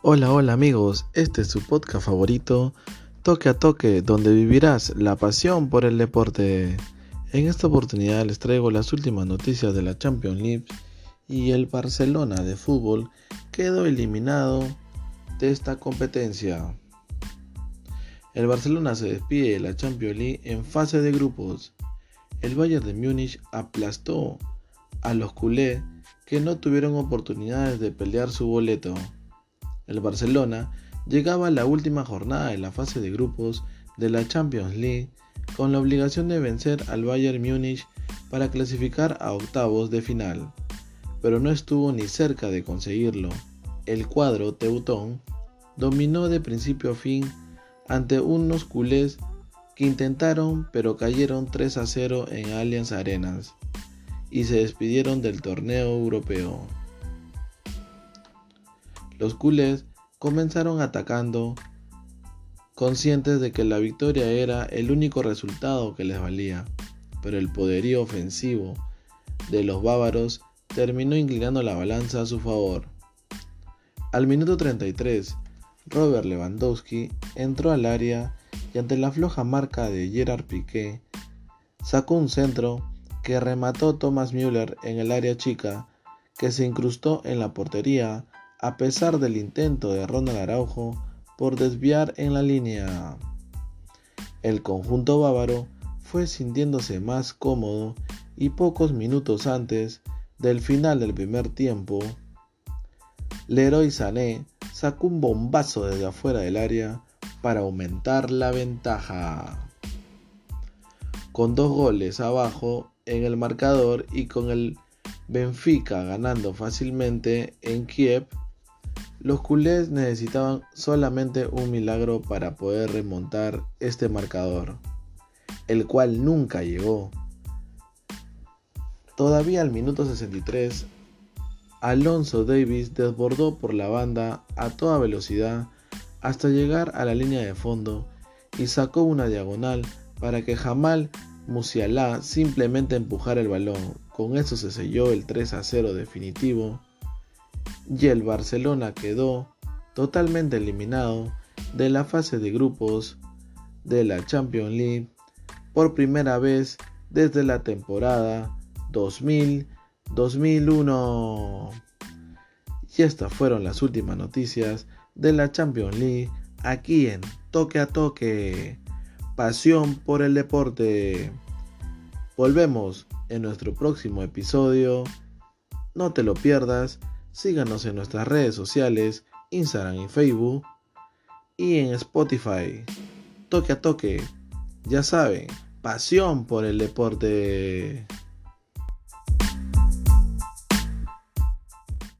Hola, hola amigos, este es su podcast favorito, Toque a Toque, donde vivirás la pasión por el deporte. En esta oportunidad les traigo las últimas noticias de la Champions League y el Barcelona de fútbol quedó eliminado de esta competencia. El Barcelona se despide de la Champions League en fase de grupos. El Bayern de Múnich aplastó a los culés que no tuvieron oportunidades de pelear su boleto. El Barcelona llegaba a la última jornada de la fase de grupos de la Champions League con la obligación de vencer al Bayern Múnich para clasificar a octavos de final, pero no estuvo ni cerca de conseguirlo. El cuadro teutón dominó de principio a fin ante unos culés que intentaron pero cayeron 3 a 0 en Allianz Arenas y se despidieron del torneo europeo. Los culés comenzaron atacando, conscientes de que la victoria era el único resultado que les valía, pero el poderío ofensivo de los bávaros terminó inclinando la balanza a su favor. Al minuto 33, Robert Lewandowski entró al área y ante la floja marca de Gerard Piqué, sacó un centro que remató Thomas Müller en el área chica, que se incrustó en la portería a pesar del intento de Ronald Araujo por desviar en la línea. El conjunto bávaro fue sintiéndose más cómodo y pocos minutos antes del final del primer tiempo, Leroy Sané sacó un bombazo desde afuera del área para aumentar la ventaja. Con dos goles abajo en el marcador y con el Benfica ganando fácilmente en Kiev, los culés necesitaban solamente un milagro para poder remontar este marcador, el cual nunca llegó. Todavía al minuto 63, Alonso Davis desbordó por la banda a toda velocidad hasta llegar a la línea de fondo y sacó una diagonal para que Jamal Musiala simplemente empujara el balón. Con eso se selló el 3 a 0 definitivo y el Barcelona quedó totalmente eliminado de la fase de grupos de la Champions League por primera vez desde la temporada 2000-2001. Y estas fueron las últimas noticias de la Champions League aquí en Toque a Toque. Pasión por el deporte. Volvemos en nuestro próximo episodio. No te lo pierdas Síganos en nuestras redes sociales, Instagram y Facebook. Y en Spotify. Toque a toque. Ya saben, pasión por el deporte.